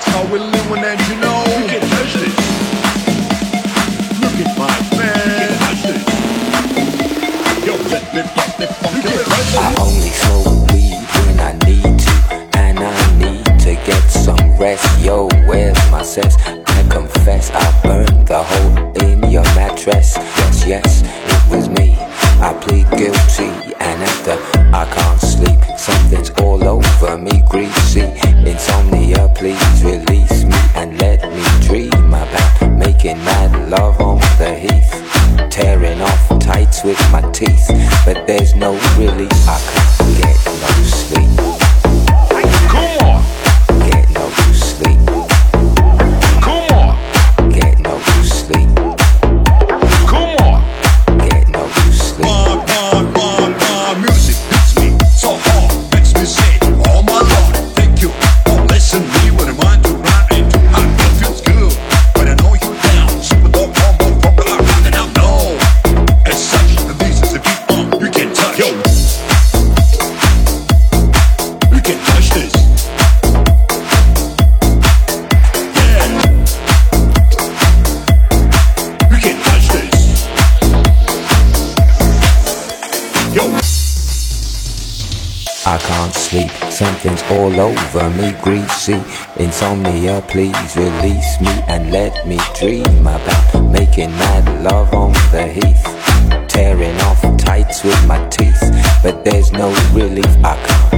That's how we're living, and you know you can touch this. Look at my man. Yo, let me pop me funky. I only smoke weed when I need to, and I need to get some rest. Yo, where's my sense? over me greasy Insomnia, please release me and let me dream about making mad love on the heath. Tearing off tights with my teeth, but there's no relief I can't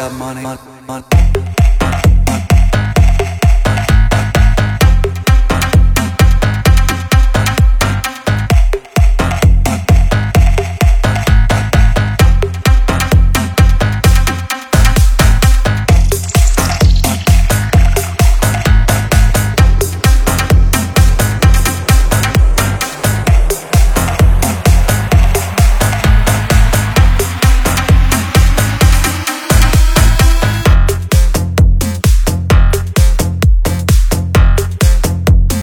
got money. money.